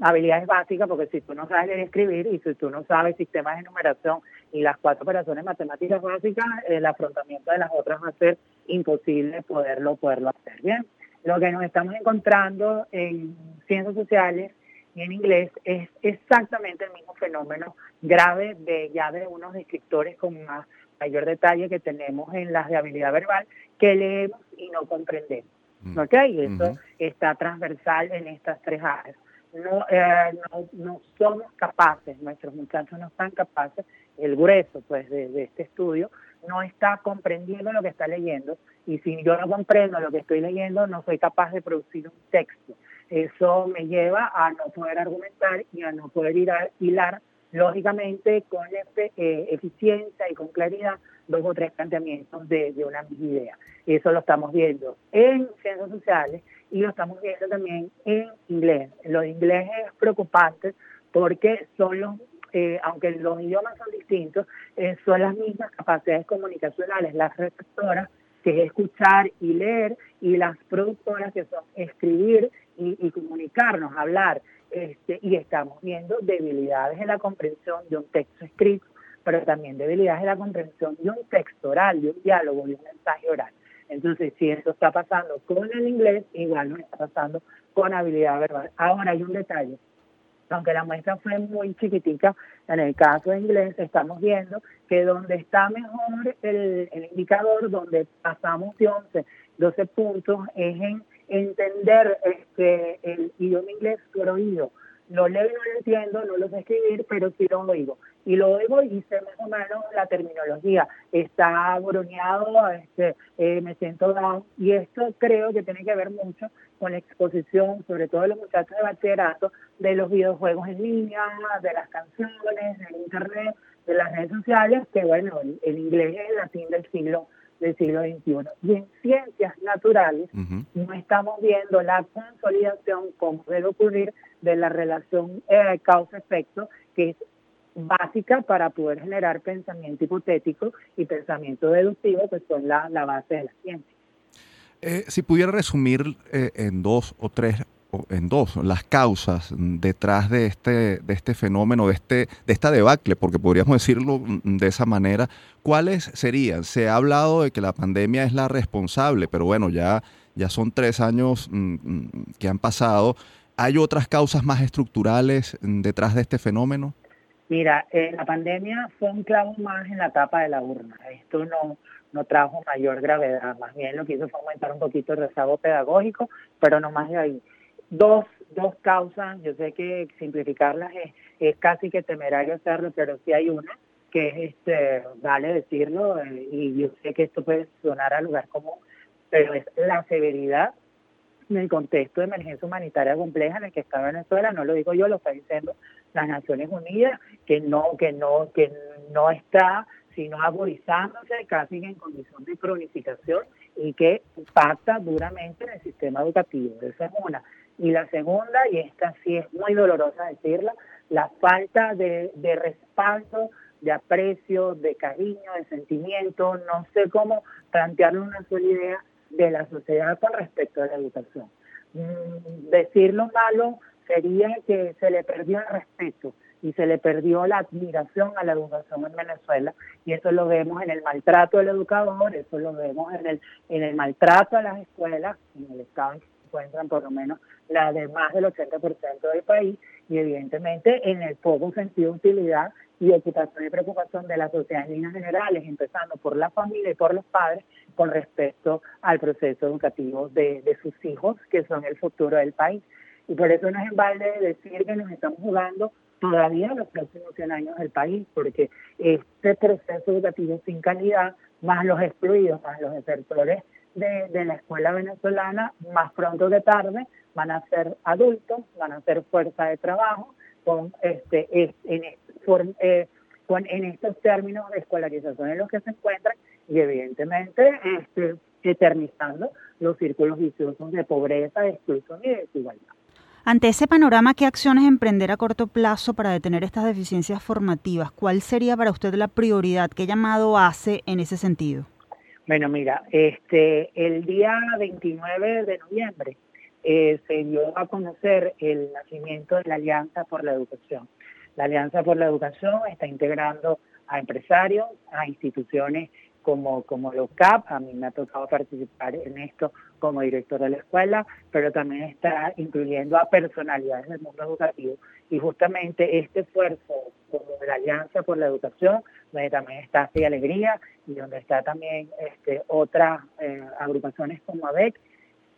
habilidades básicas, porque si tú no sabes leer y escribir y si tú no sabes sistemas de numeración y las cuatro operaciones matemáticas básicas, el afrontamiento de las otras va a ser imposible poderlo, poderlo hacer. Bien, lo que nos estamos encontrando en ciencias sociales y en inglés es exactamente el mismo fenómeno grave de ya de unos descriptores con más mayor detalle que tenemos en las de habilidad verbal que leemos y no comprendemos. Mm. ¿Ok? Eso está transversal en estas tres áreas. No, eh, no, no, somos capaces, nuestros muchachos no están capaces, el grueso pues de, este estudio, no está comprendiendo lo que está leyendo y si yo no comprendo lo que estoy leyendo no soy capaz de producir un texto. Eso me lleva a no poder argumentar y a no poder ir a hilar lógicamente con eh, eficiencia y con claridad dos o tres planteamientos de, de una misma idea. Eso lo estamos viendo en ciencias sociales y lo estamos viendo también en inglés. Lo de inglés es preocupante porque son los eh, aunque los idiomas son distintos, eh, son las mismas capacidades comunicacionales, las receptoras, que es escuchar y leer, y las productoras, que son escribir y, comunicarnos, hablar. Este, y estamos viendo debilidades en la comprensión de un texto escrito, pero también debilidades en la comprensión de un texto oral, de un diálogo, de un mensaje oral. Entonces, si eso está pasando con el inglés, igual no está pasando con habilidad verbal. Ahora hay un detalle aunque la muestra fue muy chiquitica, en el caso de inglés estamos viendo que donde está mejor el, indicador, donde pasamos de 11, 12 puntos, es en entender este, el idioma inglés por oído. Lo leo no lo entiendo, no lo sé escribir, pero sí lo oigo. Y lo oigo y sé más o menos la terminología. Está broneado, este, eh, me siento down. Y esto creo que tiene que ver mucho con la exposición, sobre todo de los muchachos de bachillerato, de los videojuegos en línea, de las canciones, del internet, de las redes sociales, que bueno, el, inglés es el latín del siglo del siglo XXI. Y en ciencias naturales no estamos viendo la consolidación, como debe ocurrir, de la relación eh, causa-efecto, que es básica para poder generar pensamiento hipotético y pensamiento deductivo, que son la, la base de la ciencia. Eh, si pudiera resumir eh, en dos o tres en dos las causas detrás de este de este fenómeno de este de esta debacle porque podríamos decirlo de esa manera cuáles serían se ha hablado de que la pandemia es la responsable pero bueno ya ya son tres años mm, mm, que han pasado. Hay otras causas más estructurales detrás de este fenómeno mira eh, la pandemia fue un clavo más en la tapa de la urna. Esto no no trajo mayor gravedad, más bien lo que hizo fue aumentar un poquito el rezago pedagógico, pero no más de ahí. Dos, dos causas, yo sé que simplificarlas es, casi que temerario hacerlo, pero sí hay una, que es, este, vale decirlo, eh, y yo sé que esto puede sonar al lugar común, pero es la severidad en el contexto de emergencia humanitaria compleja en el que está Venezuela, no lo digo yo, lo está diciendo las Naciones Unidas, que no, que no, que no está sino agudizándose casi en condición de cronificación y que impacta duramente en el sistema educativo. Esa es una. Y la segunda, y esta sí es muy dolorosa decirla, la falta de, de respaldo, de aprecio, de cariño, de sentimiento, no sé cómo plantearle una sola idea de la sociedad con respecto a la educación. Mm, decir lo malo sería que se le perdió el respeto y se le perdió la admiración a la educación en Venezuela y eso lo vemos en el maltrato del educador, eso lo vemos en el, en el maltrato a las escuelas, en el estado encuentran por lo menos la de más del 80% del país y evidentemente en el poco sentido de utilidad y ocupación y preocupación de la sociedad en líneas generales, empezando por la familia y por los padres, con respecto al proceso educativo de, de sus hijos, que son el futuro del país. Y por eso no es en balde decir que nos estamos jugando todavía los próximos 100 años del país, porque este proceso educativo sin calidad, más los excluidos, más los desertores de, la escuela venezolana, más pronto que tarde, van a ser adultos, van a ser fuerza de trabajo, con este, en, eh, en estos términos de escolarización en los que se encuentran y evidentemente este, eternizando los círculos viciosos de pobreza, exclusión y desigualdad. Ante ese panorama, ¿qué acciones emprender a corto plazo para detener estas deficiencias formativas? ¿Cuál sería para usted la prioridad? ¿Qué llamado hace en ese sentido? Bueno, mira, este, el día 29 de noviembre eh, se dio a conocer el nacimiento de la Alianza por la Educación. La Alianza por la Educación está integrando a empresarios, a instituciones como, como los CAP, a mí me ha tocado participar en esto como director de la escuela, pero también está incluyendo a personalidades del mundo educativo. Y justamente este esfuerzo como la Alianza por la Educación, donde también está Fe Alegría y donde está también este, otras eh, agrupaciones como ABEC,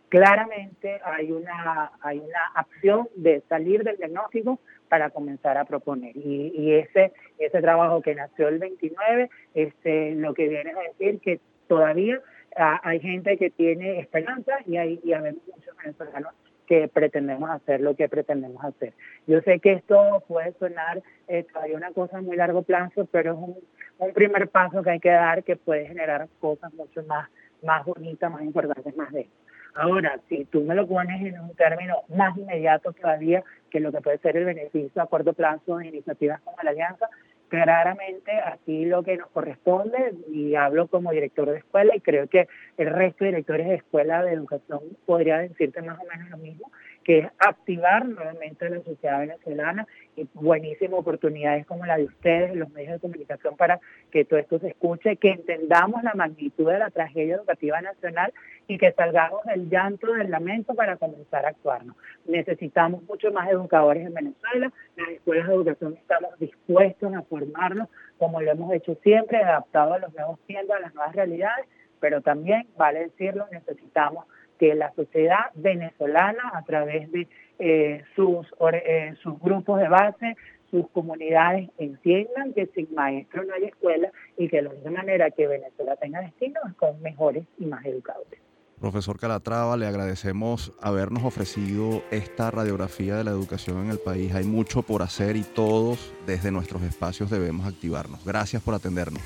claramente hay una, hay una acción de salir del diagnóstico para comenzar a proponer. Y, ese, ese trabajo que nació el 29, este, lo que viene a decir que todavía ah, hay gente que tiene esperanza y hay y muchos venezolanos que pretendemos hacer lo que pretendemos hacer. Yo sé que esto puede sonar eh, todavía una cosa a muy largo plazo, pero es un, un primer paso que hay que dar que puede generar cosas mucho más, más bonitas, más importantes, más de Ahora, si tú me lo pones en un término más inmediato todavía que lo que puede ser el beneficio a corto plazo de iniciativas como la Alianza, claramente aquí lo que nos corresponde, y hablo como director de escuela, y creo que el resto de directores de escuela de educación podría decirte más o menos lo mismo, que es activar nuevamente la sociedad venezolana y buenísimas oportunidades como la de ustedes, los medios de comunicación, para que todo esto se escuche, que entendamos la magnitud de la tragedia educativa nacional y que salgamos del llanto, del lamento para comenzar a actuarnos. Necesitamos mucho más educadores en Venezuela, las escuelas de educación estamos dispuestos a formarnos como lo hemos hecho siempre, adaptado a los nuevos tiempos, a las nuevas realidades, pero también, vale decirlo, necesitamos que la sociedad venezolana, a través de eh, sus, eh, sus grupos de base, sus comunidades entiendan que sin maestro no hay escuela y que la única manera que Venezuela tenga destino es con mejores y más educadores. Profesor Calatrava, le agradecemos habernos ofrecido esta radiografía de la educación en el país. Hay mucho por hacer y todos desde nuestros espacios debemos activarnos. Gracias por atendernos.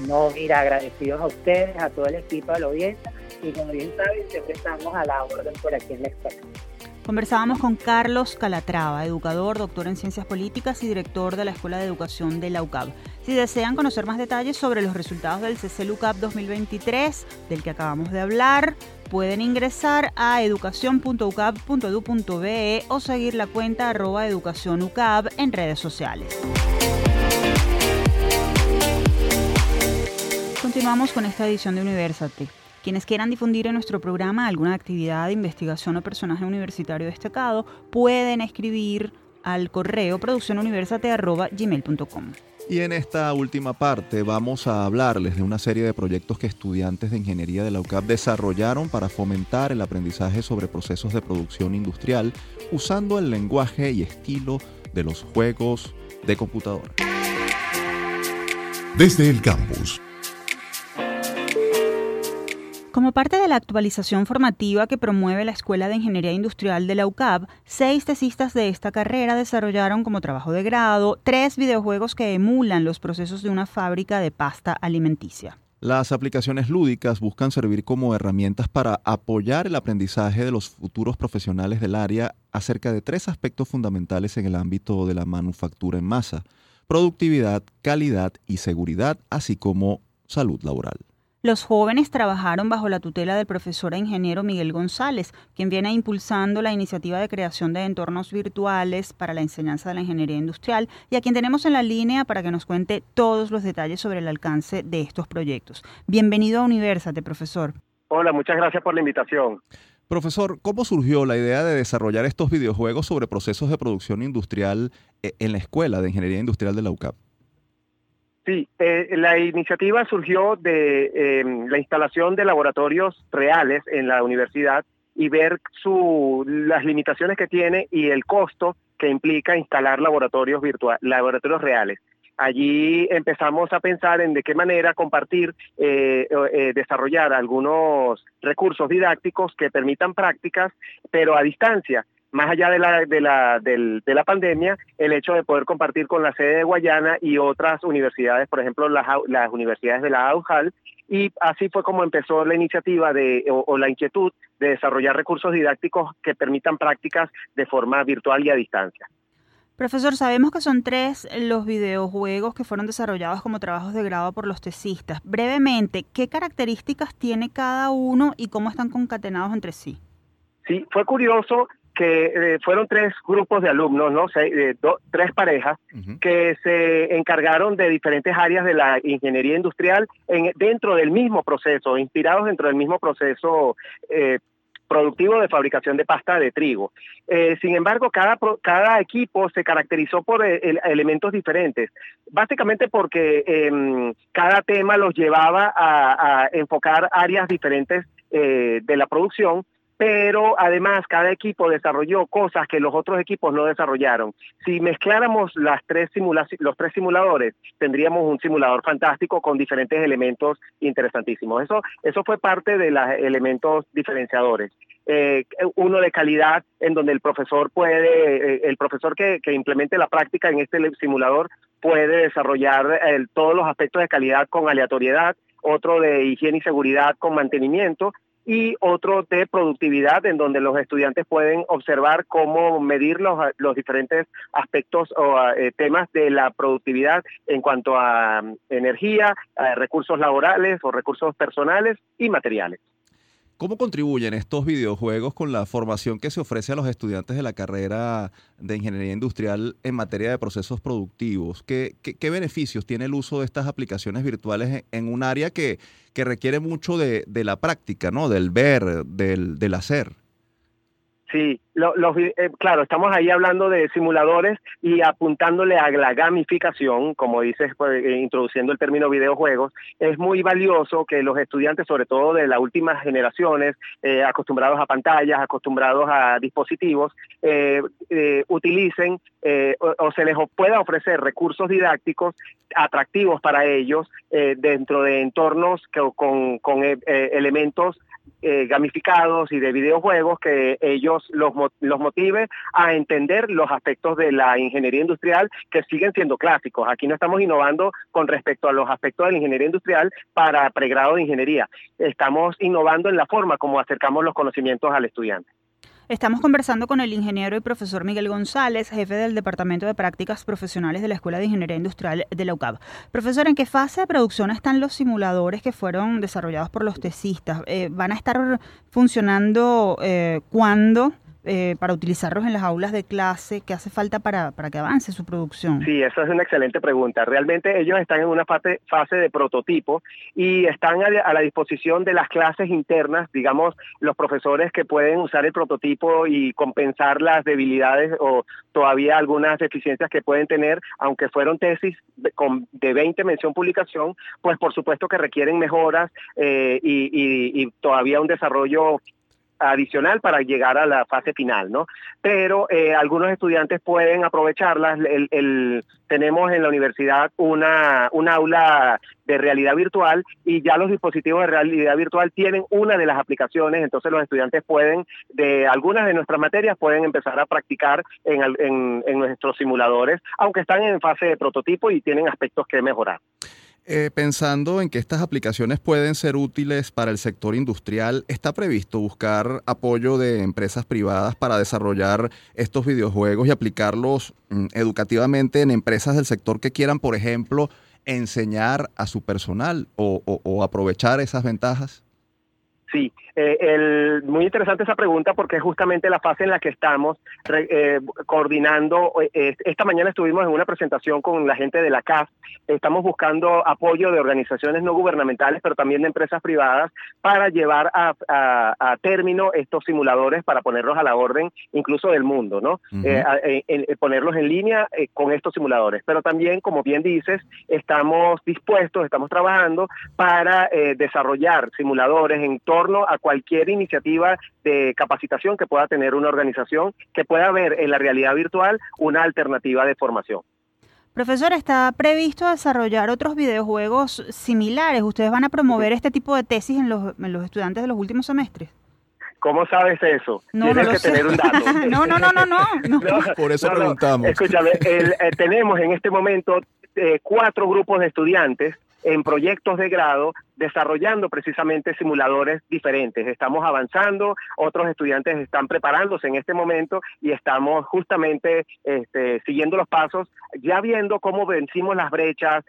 No, mira, agradecidos a ustedes, a todo el equipo de la audiencia y como bien saben, siempre estamos a la orden por aquí en la escuela. Conversábamos con Carlos Calatrava, educador, doctor en ciencias políticas y director de la Escuela de Educación de la UCAB. Si desean conocer más detalles sobre los resultados del CCLUCAB 2023, del que acabamos de hablar, pueden ingresar a educación.ucab.edu.be o seguir la cuenta arroba educacionucab en redes sociales. Continuamos con esta edición de Universate. Quienes quieran difundir en nuestro programa alguna actividad de investigación o personaje universitario destacado pueden escribir al correo produccionuniversate.gmail.com. Y en esta última parte vamos a hablarles de una serie de proyectos que estudiantes de ingeniería de la UCAP desarrollaron para fomentar el aprendizaje sobre procesos de producción industrial usando el lenguaje y estilo de los juegos de computadora. Desde el campus Como parte de la actualización formativa que promueve la Escuela de Ingeniería Industrial de la UCAP, seis tesistas de esta carrera desarrollaron como trabajo de grado tres videojuegos que emulan los procesos de una fábrica de pasta alimenticia. Las aplicaciones lúdicas buscan servir como herramientas para apoyar el aprendizaje de los futuros profesionales del área acerca de tres aspectos fundamentales en el ámbito de la manufactura en masa, productividad, calidad y seguridad, así como salud laboral. Los jóvenes trabajaron bajo la tutela del profesor e ingeniero Miguel González, quien viene impulsando la iniciativa de creación de entornos virtuales para la enseñanza de la ingeniería industrial y a quien tenemos en la línea para que nos cuente todos los detalles sobre el alcance de estos proyectos. Bienvenido a Universate, profesor. Hola, muchas gracias por la invitación. Profesor, ¿cómo surgió la idea de desarrollar estos videojuegos sobre procesos de producción industrial eh, en la Escuela de Ingeniería Industrial de la UCAP? Sí, eh, la iniciativa surgió de em, la instalación de laboratorios reales en la universidad y ver su, las limitaciones que tiene y el costo que implica instalar laboratorios virtuales, laboratorios reales. Allí empezamos a pensar en de qué manera compartir, eh, eh, desarrollar algunos recursos didácticos que permitan prácticas, pero a distancia más allá de la, de la, de la pandemia, el hecho de poder compartir con la sede de Guayana y otras universidades, por ejemplo, las, las universidades de la AUJAL, y así fue como empezó la iniciativa de, o, la inquietud de desarrollar recursos didácticos que permitan prácticas de forma virtual y a distancia. Profesor, sabemos que son tres los videojuegos que fueron desarrollados como trabajos de grado por los tesistas. Brevemente, ¿qué características tiene cada uno y cómo están concatenados entre sí? Sí, fue curioso que eh, fueron tres grupos de alumnos, ¿no? Eh, tres parejas que se encargaron de diferentes áreas de la ingeniería industrial en, dentro del mismo proceso, inspirados dentro del mismo proceso eh, productivo de fabricación de pasta de trigo. sin embargo, cada, cada equipo se caracterizó por elementos diferentes, básicamente porque em, cada tema los llevaba a, a enfocar áreas diferentes de la producción pero además cada equipo desarrolló cosas que los otros equipos no desarrollaron. Si mezcláramos las tres los tres simuladores, tendríamos un simulador fantástico con diferentes elementos interesantísimos. Eso, eso fue parte de los elementos diferenciadores. Eh, uno de calidad en donde el profesor puede, eh, el profesor que, que, implemente la práctica en este simulador puede desarrollar todos los aspectos de calidad con aleatoriedad, otro de higiene y seguridad con mantenimiento y otro de productividad en donde los estudiantes pueden observar cómo medir los, los diferentes aspectos o eh, temas de la productividad en cuanto a mm, energía, recursos laborales o recursos personales y materiales. ¿Cómo contribuyen estos videojuegos con la formación que se ofrece a los estudiantes de la carrera de ingeniería industrial en materia de procesos productivos? ¿Qué, beneficios tiene el uso de estas aplicaciones virtuales en, un área que, requiere mucho de, la práctica, ¿no? del ver, del hacer? Sí, los, eh, claro, estamos ahí hablando de simuladores y apuntándole a la gamificación, como dices, pues, eh, introduciendo el término videojuegos, es muy valioso que los estudiantes, sobre todo de las últimas generaciones, eh, acostumbrados a pantallas, acostumbrados a dispositivos, utilicen o, se les pueda ofrecer recursos didácticos atractivos para ellos dentro de entornos con, con elementos eh, gamificados y de videojuegos que ellos los, los motive a entender los aspectos de la ingeniería industrial que siguen siendo clásicos. Aquí no estamos innovando con respecto a los aspectos de la ingeniería industrial para pregrado de ingeniería. Estamos innovando en la forma como acercamos los conocimientos al estudiante. Estamos conversando con el ingeniero y profesor Miguel González, jefe del Departamento de Prácticas Profesionales de la Escuela de Ingeniería Industrial de la UCAB. Profesor, ¿en qué fase de producción están los simuladores que fueron desarrollados por los tesistas? Eh, ¿Van a estar funcionando eh, cuándo? Eh, para utilizarlos en las aulas de clase? ¿Qué hace falta para, para que avance su producción? Sí, esa es una excelente pregunta. Realmente ellos están en una fase, fase de prototipo y están a, la disposición de las clases internas, digamos, los profesores que pueden usar el prototipo y compensar las debilidades o todavía algunas deficiencias que pueden tener, aunque fueron tesis de, con, de 20 mención publicación, pues por supuesto que requieren mejoras eh, y todavía un desarrollo adicional para llegar a la fase final, ¿no? Pero eh, algunos estudiantes pueden aprovecharlas. El, tenemos en la universidad una, un aula de realidad virtual y ya los dispositivos de realidad virtual tienen una de las aplicaciones, entonces los estudiantes pueden, de algunas de nuestras materias, pueden empezar a practicar en, en, en nuestros simuladores, aunque están en fase de prototipo y tienen aspectos que mejorar. Eh, pensando en que estas aplicaciones pueden ser útiles para el sector industrial, ¿está previsto buscar apoyo de empresas privadas para desarrollar estos videojuegos y aplicarlos mm, educativamente en empresas del sector que quieran, por ejemplo, enseñar a su personal o aprovechar esas ventajas? Sí, eh, el, muy interesante esa pregunta porque es justamente la fase en la que estamos eh, coordinando. Eh, esta mañana estuvimos en una presentación con la gente de la CAF. Estamos buscando apoyo de organizaciones no gubernamentales, pero también de empresas privadas para llevar a, término estos simuladores para ponerlos a la orden, incluso del mundo, ¿no? ponerlos en línea con estos simuladores. Pero también, como bien dices, estamos dispuestos, estamos trabajando para desarrollar simuladores en todo a cualquier iniciativa de capacitación que pueda tener una organización que pueda ver en la realidad virtual una alternativa de formación. Profesor, ¿está previsto desarrollar otros videojuegos similares? ¿Ustedes van a promover este tipo de tesis en los, estudiantes de los últimos semestres? ¿Cómo sabes eso? No, Tienes que tener un dato. no, no, no, no, no, Por eso preguntamos. Escúchame, eh, tenemos en este momento eh, cuatro grupos de estudiantes en proyectos de grado desarrollando precisamente simuladores diferentes. Estamos avanzando, otros estudiantes están preparándose en este momento y estamos justamente este, siguiendo los pasos, ya viendo cómo vencimos las brechas.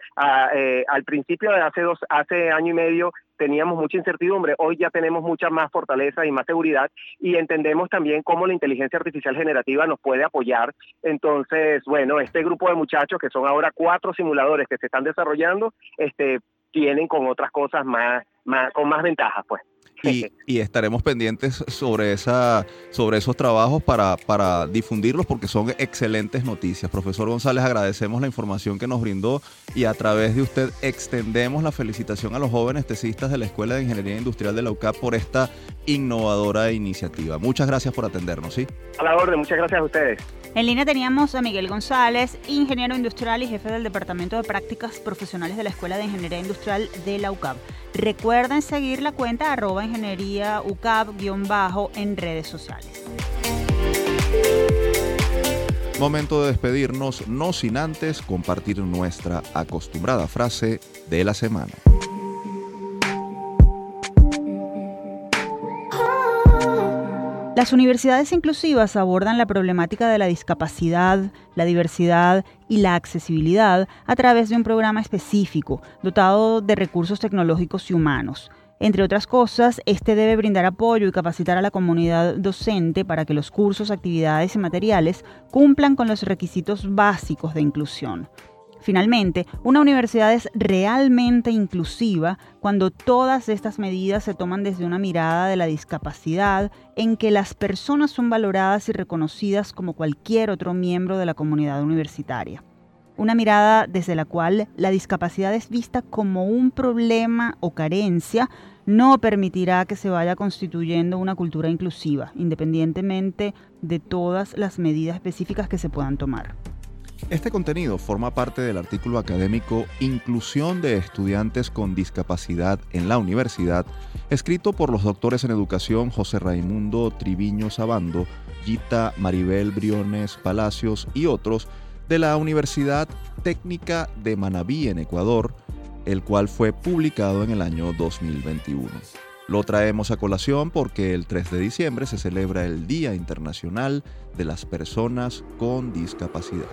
Eh, al principio de hace dos, hace año y medio teníamos mucha incertidumbre, hoy ya tenemos mucha más fortaleza y más seguridad y entendemos también cómo la inteligencia artificial generativa nos puede apoyar. Entonces, bueno, este grupo de muchachos, que son ahora cuatro simuladores que se están desarrollando, este, tienen con otras cosas más, más con más ventajas, pues. Y, estaremos pendientes sobre, esa, sobre esos trabajos para, para difundirlos porque son excelentes noticias. Profesor González, agradecemos la información que nos brindó y a través de usted extendemos la felicitación a los jóvenes tesistas de la Escuela de Ingeniería Industrial de la UCAP por esta innovadora iniciativa. Muchas gracias por atendernos, ¿sí? A la orden, muchas gracias a ustedes. En línea teníamos a Miguel González, ingeniero industrial y jefe del Departamento de Prácticas Profesionales de la Escuela de Ingeniería Industrial de la UCAP. Recuerden seguir la cuenta arroba ingeniería UCAP-bajo en redes sociales. Momento de despedirnos, no sin antes compartir nuestra acostumbrada frase de la semana. Las universidades inclusivas abordan la problemática de la discapacidad, la diversidad y la accesibilidad a través de un programa específico, dotado de recursos tecnológicos y humanos. Entre otras cosas, este debe brindar apoyo y capacitar a la comunidad docente para que los cursos, actividades y materiales cumplan con los requisitos básicos de inclusión. Finalmente, una universidad es realmente inclusiva cuando todas estas medidas se toman desde una mirada de la discapacidad en que las personas son valoradas y reconocidas como cualquier otro miembro de la comunidad universitaria. Una mirada desde la cual la discapacidad es vista como un problema o carencia no permitirá que se vaya constituyendo una cultura inclusiva, independientemente de todas las medidas específicas que se puedan tomar. Este contenido forma parte del artículo académico Inclusión de estudiantes con discapacidad en la universidad, escrito por los doctores en educación José Raimundo Triviño Sabando, Gita Maribel Briones Palacios y otros de la Universidad Técnica de Manabí en Ecuador, el cual fue publicado en el año 2021. Lo traemos a colación porque el 3 de diciembre se celebra el Día Internacional de las Personas con Discapacidad.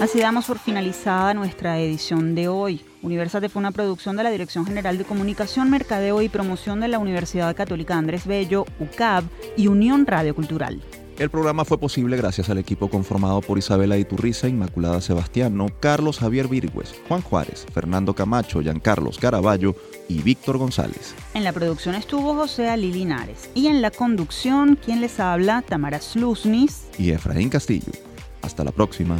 Así damos por finalizada nuestra edición de hoy. Universate fue una producción de la Dirección General de Comunicación, Mercadeo y Promoción de la Universidad Católica Andrés Bello, UCAB y Unión Radio Cultural. El programa fue posible gracias al equipo conformado por Isabela Iturriza, Inmaculada Sebastiano, Carlos Javier Virgües, Juan Juárez, Fernando Camacho, Giancarlos Caraballo y Víctor González. En la producción estuvo José Ali Linares y en la conducción, quien les habla, Tamara Sluznis y Efraín Castillo. Hasta la próxima.